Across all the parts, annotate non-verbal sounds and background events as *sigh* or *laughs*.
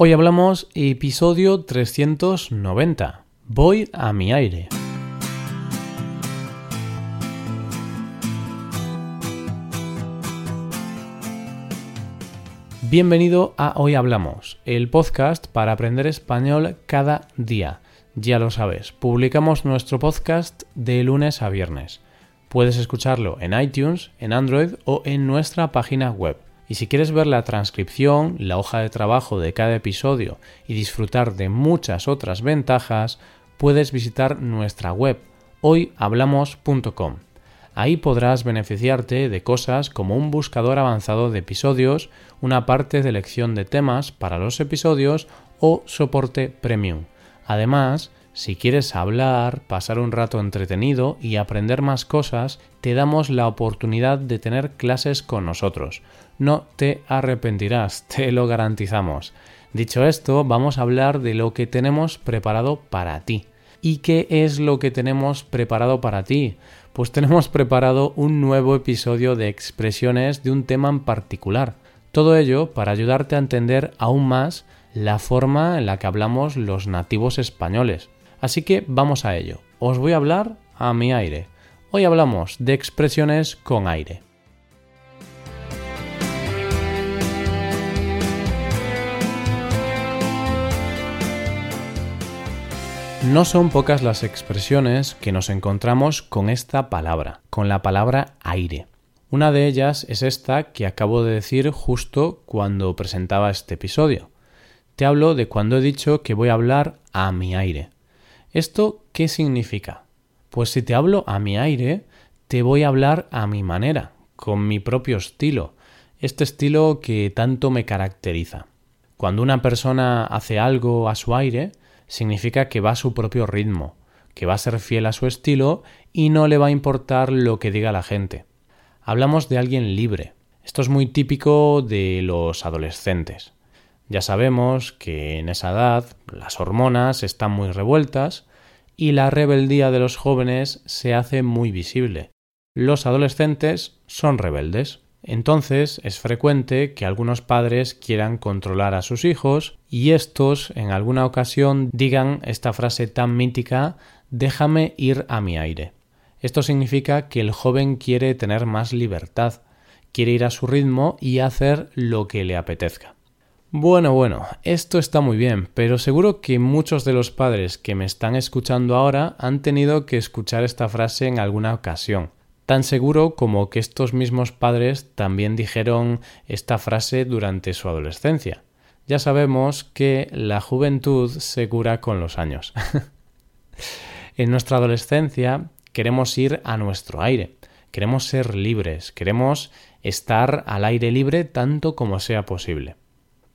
Hoy hablamos episodio 390. Voy a mi aire. Bienvenido a Hoy Hablamos, el podcast para aprender español cada día. Ya lo sabes, publicamos nuestro podcast de lunes a viernes. Puedes escucharlo en iTunes, en Android o en nuestra página web. Y si quieres ver la transcripción, la hoja de trabajo de cada episodio y disfrutar de muchas otras ventajas, puedes visitar nuestra web hoyhablamos.com. Ahí podrás beneficiarte de cosas como un buscador avanzado de episodios, una parte de elección de temas para los episodios o soporte premium. Además, si quieres hablar, pasar un rato entretenido y aprender más cosas, te damos la oportunidad de tener clases con nosotros. No te arrepentirás, te lo garantizamos. Dicho esto, vamos a hablar de lo que tenemos preparado para ti. ¿Y qué es lo que tenemos preparado para ti? Pues tenemos preparado un nuevo episodio de expresiones de un tema en particular. Todo ello para ayudarte a entender aún más la forma en la que hablamos los nativos españoles. Así que vamos a ello. Os voy a hablar a mi aire. Hoy hablamos de expresiones con aire. No son pocas las expresiones que nos encontramos con esta palabra, con la palabra aire. Una de ellas es esta que acabo de decir justo cuando presentaba este episodio. Te hablo de cuando he dicho que voy a hablar a mi aire. ¿Esto qué significa? Pues si te hablo a mi aire, te voy a hablar a mi manera, con mi propio estilo, este estilo que tanto me caracteriza. Cuando una persona hace algo a su aire, significa que va a su propio ritmo, que va a ser fiel a su estilo y no le va a importar lo que diga la gente. Hablamos de alguien libre. Esto es muy típico de los adolescentes. Ya sabemos que en esa edad las hormonas están muy revueltas y la rebeldía de los jóvenes se hace muy visible. Los adolescentes son rebeldes. Entonces es frecuente que algunos padres quieran controlar a sus hijos y estos en alguna ocasión digan esta frase tan mítica déjame ir a mi aire. Esto significa que el joven quiere tener más libertad, quiere ir a su ritmo y hacer lo que le apetezca. Bueno, bueno, esto está muy bien, pero seguro que muchos de los padres que me están escuchando ahora han tenido que escuchar esta frase en alguna ocasión. Tan seguro como que estos mismos padres también dijeron esta frase durante su adolescencia. Ya sabemos que la juventud se cura con los años. *laughs* en nuestra adolescencia queremos ir a nuestro aire, queremos ser libres, queremos estar al aire libre tanto como sea posible.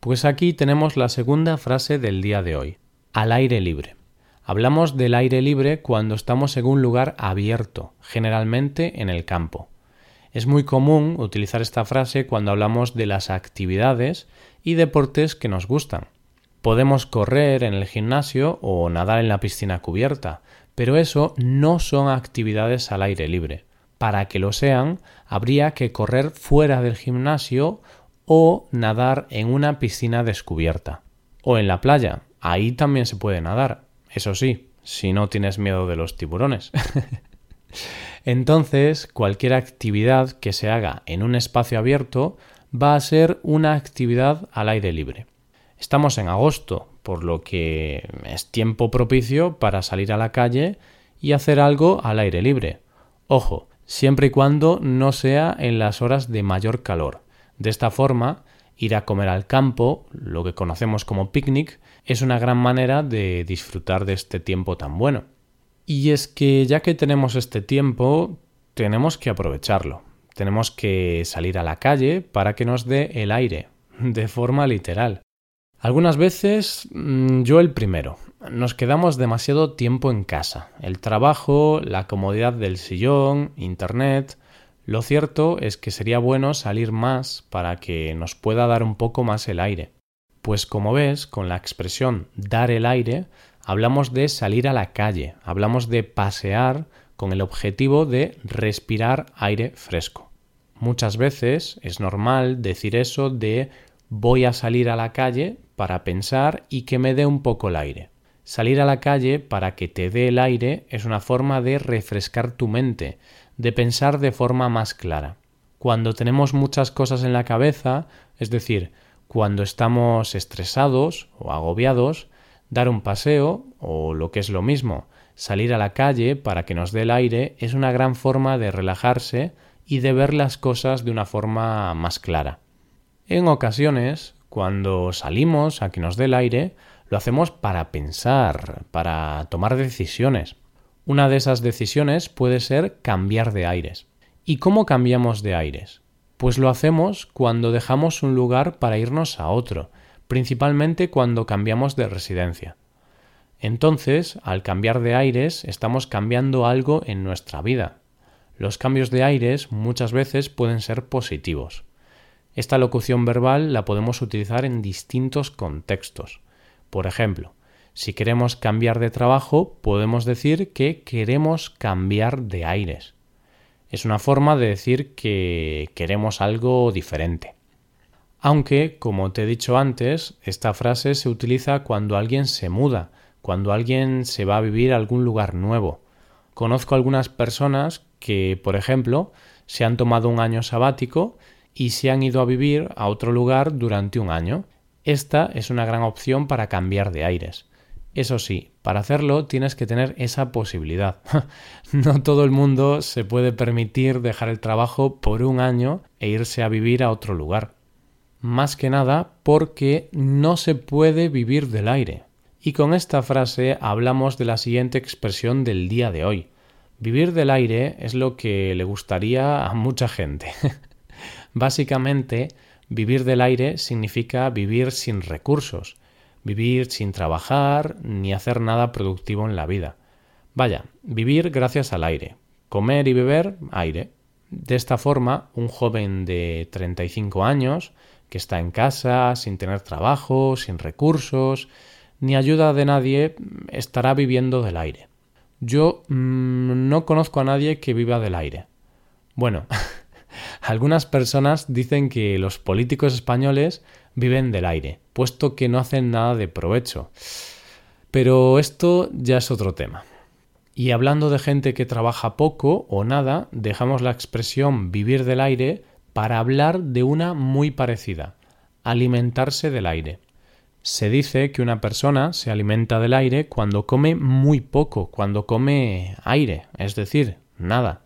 Pues aquí tenemos la segunda frase del día de hoy, al aire libre. Hablamos del aire libre cuando estamos en un lugar abierto, generalmente en el campo. Es muy común utilizar esta frase cuando hablamos de las actividades y deportes que nos gustan. Podemos correr en el gimnasio o nadar en la piscina cubierta, pero eso no son actividades al aire libre. Para que lo sean, habría que correr fuera del gimnasio o nadar en una piscina descubierta. O en la playa, ahí también se puede nadar, eso sí, si no tienes miedo de los tiburones. *laughs* Entonces, cualquier actividad que se haga en un espacio abierto va a ser una actividad al aire libre. Estamos en agosto, por lo que es tiempo propicio para salir a la calle y hacer algo al aire libre. Ojo, siempre y cuando no sea en las horas de mayor calor. De esta forma, ir a comer al campo, lo que conocemos como picnic, es una gran manera de disfrutar de este tiempo tan bueno. Y es que ya que tenemos este tiempo, tenemos que aprovecharlo. Tenemos que salir a la calle para que nos dé el aire, de forma literal. Algunas veces mm, yo el primero. Nos quedamos demasiado tiempo en casa. El trabajo, la comodidad del sillón, Internet, lo cierto es que sería bueno salir más para que nos pueda dar un poco más el aire. Pues como ves, con la expresión dar el aire, hablamos de salir a la calle, hablamos de pasear con el objetivo de respirar aire fresco. Muchas veces es normal decir eso de voy a salir a la calle para pensar y que me dé un poco el aire. Salir a la calle para que te dé el aire es una forma de refrescar tu mente, de pensar de forma más clara. Cuando tenemos muchas cosas en la cabeza, es decir, cuando estamos estresados o agobiados, dar un paseo, o lo que es lo mismo, salir a la calle para que nos dé el aire, es una gran forma de relajarse y de ver las cosas de una forma más clara. En ocasiones, cuando salimos a que nos dé el aire, lo hacemos para pensar, para tomar decisiones. Una de esas decisiones puede ser cambiar de aires. ¿Y cómo cambiamos de aires? Pues lo hacemos cuando dejamos un lugar para irnos a otro, principalmente cuando cambiamos de residencia. Entonces, al cambiar de aires, estamos cambiando algo en nuestra vida. Los cambios de aires muchas veces pueden ser positivos. Esta locución verbal la podemos utilizar en distintos contextos. Por ejemplo, si queremos cambiar de trabajo, podemos decir que queremos cambiar de aires. Es una forma de decir que queremos algo diferente. Aunque, como te he dicho antes, esta frase se utiliza cuando alguien se muda, cuando alguien se va a vivir a algún lugar nuevo. Conozco algunas personas que, por ejemplo, se han tomado un año sabático y se han ido a vivir a otro lugar durante un año. Esta es una gran opción para cambiar de aires. Eso sí, para hacerlo tienes que tener esa posibilidad. *laughs* no todo el mundo se puede permitir dejar el trabajo por un año e irse a vivir a otro lugar. Más que nada porque no se puede vivir del aire. Y con esta frase hablamos de la siguiente expresión del día de hoy. Vivir del aire es lo que le gustaría a mucha gente. *laughs* Básicamente, vivir del aire significa vivir sin recursos, vivir sin trabajar ni hacer nada productivo en la vida. Vaya, vivir gracias al aire, comer y beber aire. De esta forma, un joven de 35 años, que está en casa, sin tener trabajo, sin recursos, ni ayuda de nadie, estará viviendo del aire. Yo mmm, no conozco a nadie que viva del aire. Bueno, *laughs* algunas personas dicen que los políticos españoles viven del aire, puesto que no hacen nada de provecho. Pero esto ya es otro tema. Y hablando de gente que trabaja poco o nada, dejamos la expresión vivir del aire para hablar de una muy parecida, alimentarse del aire. Se dice que una persona se alimenta del aire cuando come muy poco, cuando come aire, es decir, nada.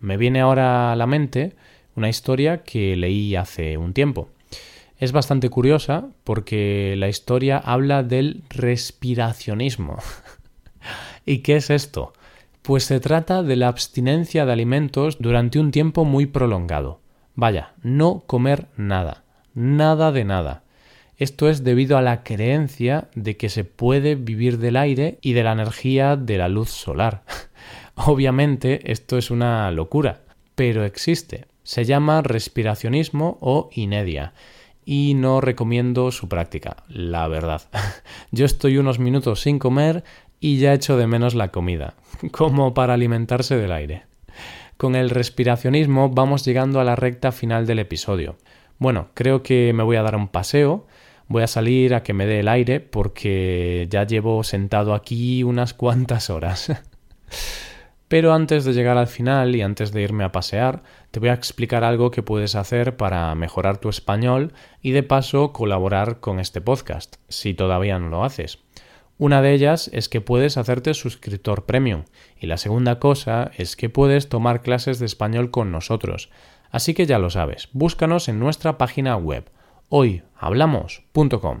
Me viene ahora a la mente una historia que leí hace un tiempo. Es bastante curiosa porque la historia habla del respiracionismo. *laughs* ¿Y qué es esto? Pues se trata de la abstinencia de alimentos durante un tiempo muy prolongado. Vaya, no comer nada, nada de nada. Esto es debido a la creencia de que se puede vivir del aire y de la energía de la luz solar. *laughs* Obviamente esto es una locura, pero existe. Se llama respiracionismo o inedia y no recomiendo su práctica, la verdad. *laughs* Yo estoy unos minutos sin comer y ya echo de menos la comida, *laughs* como para alimentarse del aire. Con el respiracionismo vamos llegando a la recta final del episodio. Bueno, creo que me voy a dar un paseo, voy a salir a que me dé el aire porque ya llevo sentado aquí unas cuantas horas. *laughs* Pero antes de llegar al final y antes de irme a pasear, te voy a explicar algo que puedes hacer para mejorar tu español y de paso colaborar con este podcast, si todavía no lo haces. Una de ellas es que puedes hacerte suscriptor premium y la segunda cosa es que puedes tomar clases de español con nosotros. Así que ya lo sabes, búscanos en nuestra página web hoyhablamos.com.